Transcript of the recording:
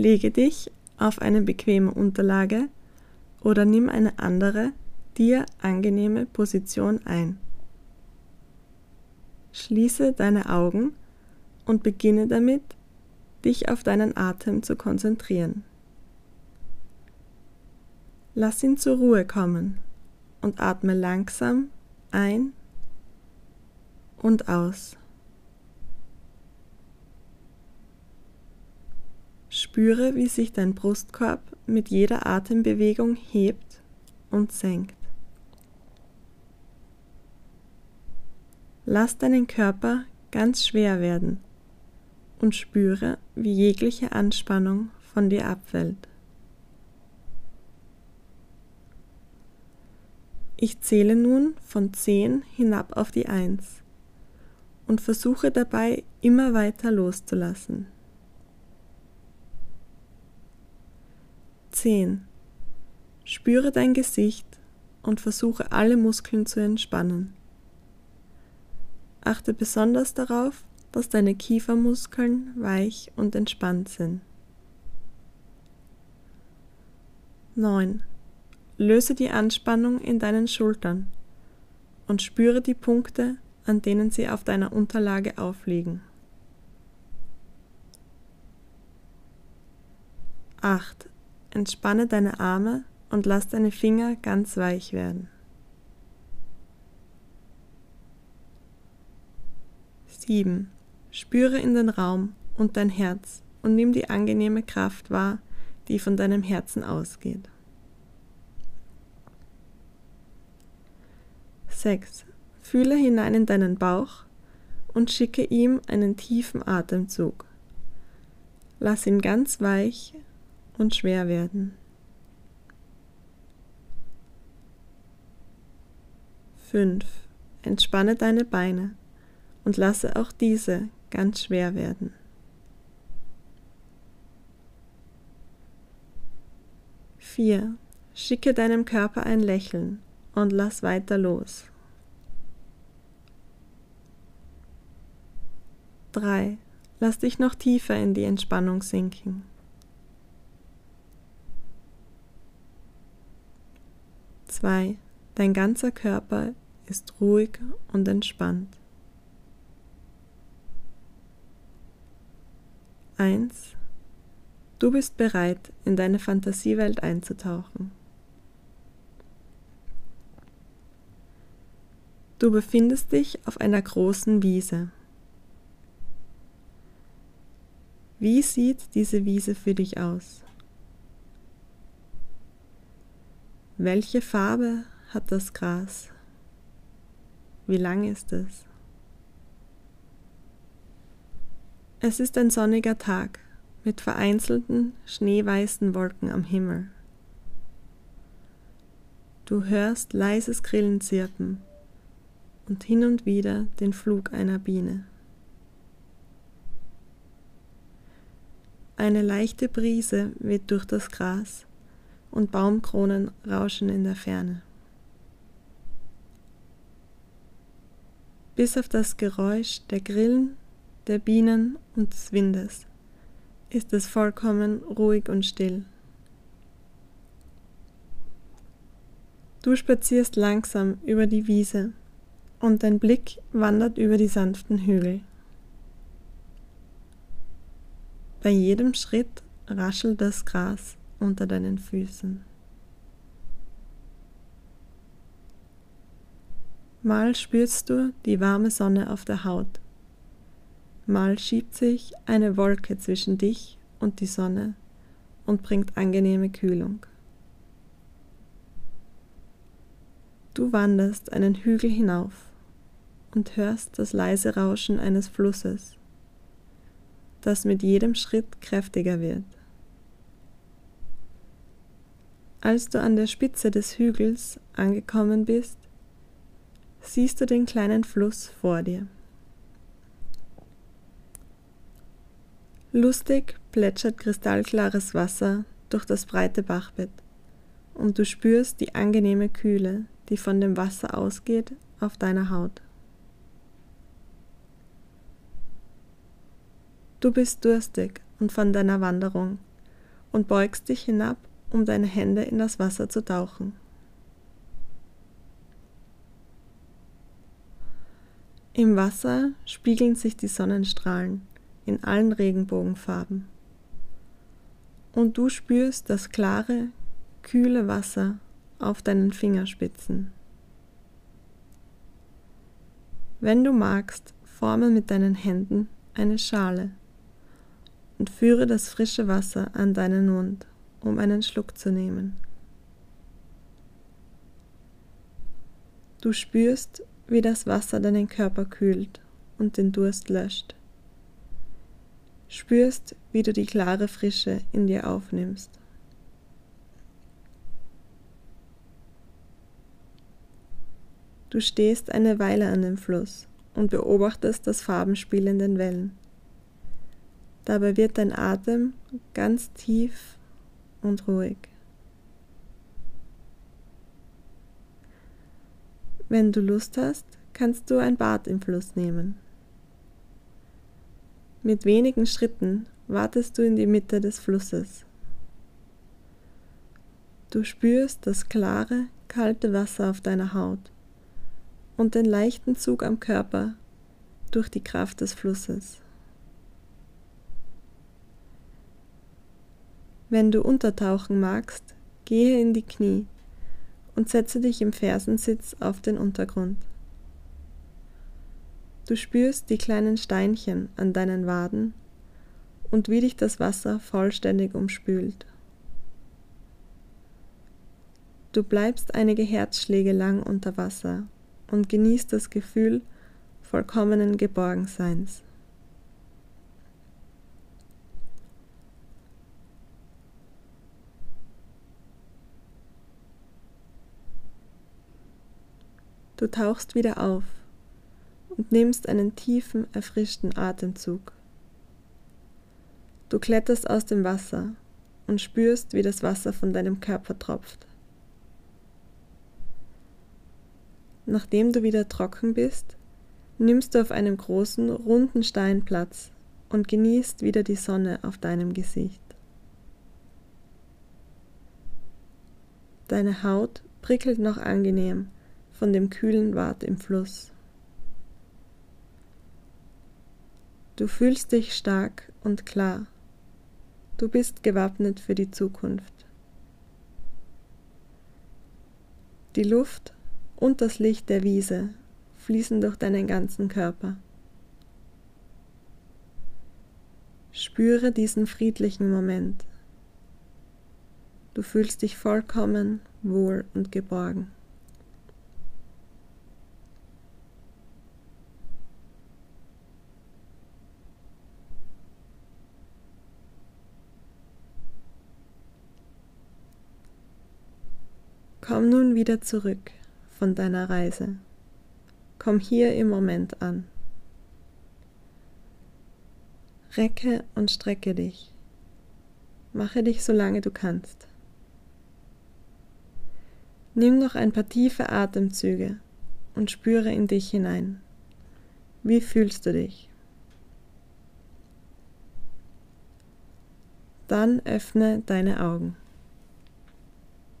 Lege dich auf eine bequeme Unterlage oder nimm eine andere, dir angenehme Position ein. Schließe deine Augen und beginne damit, dich auf deinen Atem zu konzentrieren. Lass ihn zur Ruhe kommen und atme langsam ein und aus. Spüre, wie sich dein Brustkorb mit jeder Atembewegung hebt und senkt. Lass deinen Körper ganz schwer werden und spüre, wie jegliche Anspannung von dir abfällt. Ich zähle nun von 10 hinab auf die 1 und versuche dabei immer weiter loszulassen. 10. Spüre dein Gesicht und versuche alle Muskeln zu entspannen. Achte besonders darauf, dass deine Kiefermuskeln weich und entspannt sind. 9. Löse die Anspannung in deinen Schultern und spüre die Punkte, an denen sie auf deiner Unterlage aufliegen. 8. Entspanne deine Arme und lass deine Finger ganz weich werden. 7. Spüre in den Raum und dein Herz und nimm die angenehme Kraft wahr, die von deinem Herzen ausgeht. 6. Fühle hinein in deinen Bauch und schicke ihm einen tiefen Atemzug. Lass ihn ganz weich und schwer werden. 5. Entspanne deine Beine und lasse auch diese ganz schwer werden. Vier. Schicke deinem Körper ein Lächeln und lass weiter los. 3. Lass dich noch tiefer in die Entspannung sinken. 2. Dein ganzer Körper ist ruhig und entspannt. 1. Du bist bereit, in deine Fantasiewelt einzutauchen. Du befindest dich auf einer großen Wiese. Wie sieht diese Wiese für dich aus? Welche Farbe hat das Gras? Wie lang ist es? Es ist ein sonniger Tag mit vereinzelten, schneeweißen Wolken am Himmel. Du hörst leises Grillenzirpen und hin und wieder den Flug einer Biene. Eine leichte Brise weht durch das Gras und Baumkronen rauschen in der Ferne. Bis auf das Geräusch der Grillen der Bienen und des Windes ist es vollkommen ruhig und still. Du spazierst langsam über die Wiese und dein Blick wandert über die sanften Hügel. Bei jedem Schritt raschelt das Gras unter deinen Füßen. Mal spürst du die warme Sonne auf der Haut Mal schiebt sich eine Wolke zwischen dich und die Sonne und bringt angenehme Kühlung. Du wanderst einen Hügel hinauf und hörst das leise Rauschen eines Flusses, das mit jedem Schritt kräftiger wird. Als du an der Spitze des Hügels angekommen bist, siehst du den kleinen Fluss vor dir. Lustig plätschert kristallklares Wasser durch das breite Bachbett und du spürst die angenehme Kühle, die von dem Wasser ausgeht, auf deiner Haut. Du bist durstig und von deiner Wanderung und beugst dich hinab, um deine Hände in das Wasser zu tauchen. Im Wasser spiegeln sich die Sonnenstrahlen in allen Regenbogenfarben. Und du spürst das klare, kühle Wasser auf deinen Fingerspitzen. Wenn du magst, forme mit deinen Händen eine Schale und führe das frische Wasser an deinen Mund, um einen Schluck zu nehmen. Du spürst, wie das Wasser deinen Körper kühlt und den Durst löscht. Spürst, wie du die klare Frische in dir aufnimmst. Du stehst eine Weile an dem Fluss und beobachtest das Farbenspiel in den Wellen. Dabei wird dein Atem ganz tief und ruhig. Wenn du Lust hast, kannst du ein Bad im Fluss nehmen. Mit wenigen Schritten wartest du in die Mitte des Flusses. Du spürst das klare, kalte Wasser auf deiner Haut und den leichten Zug am Körper durch die Kraft des Flusses. Wenn du untertauchen magst, gehe in die Knie und setze dich im Fersensitz auf den Untergrund. Du spürst die kleinen Steinchen an deinen Waden und wie dich das Wasser vollständig umspült. Du bleibst einige Herzschläge lang unter Wasser und genießt das Gefühl vollkommenen Geborgenseins. Du tauchst wieder auf und nimmst einen tiefen, erfrischten Atemzug. Du kletterst aus dem Wasser und spürst, wie das Wasser von deinem Körper tropft. Nachdem du wieder trocken bist, nimmst du auf einem großen, runden Stein Platz und genießt wieder die Sonne auf deinem Gesicht. Deine Haut prickelt noch angenehm von dem kühlen Bad im Fluss. Du fühlst dich stark und klar. Du bist gewappnet für die Zukunft. Die Luft und das Licht der Wiese fließen durch deinen ganzen Körper. Spüre diesen friedlichen Moment. Du fühlst dich vollkommen wohl und geborgen. Komm nun wieder zurück von deiner Reise. Komm hier im Moment an. Recke und strecke dich. Mache dich so lange du kannst. Nimm noch ein paar tiefe Atemzüge und spüre in dich hinein. Wie fühlst du dich? Dann öffne deine Augen.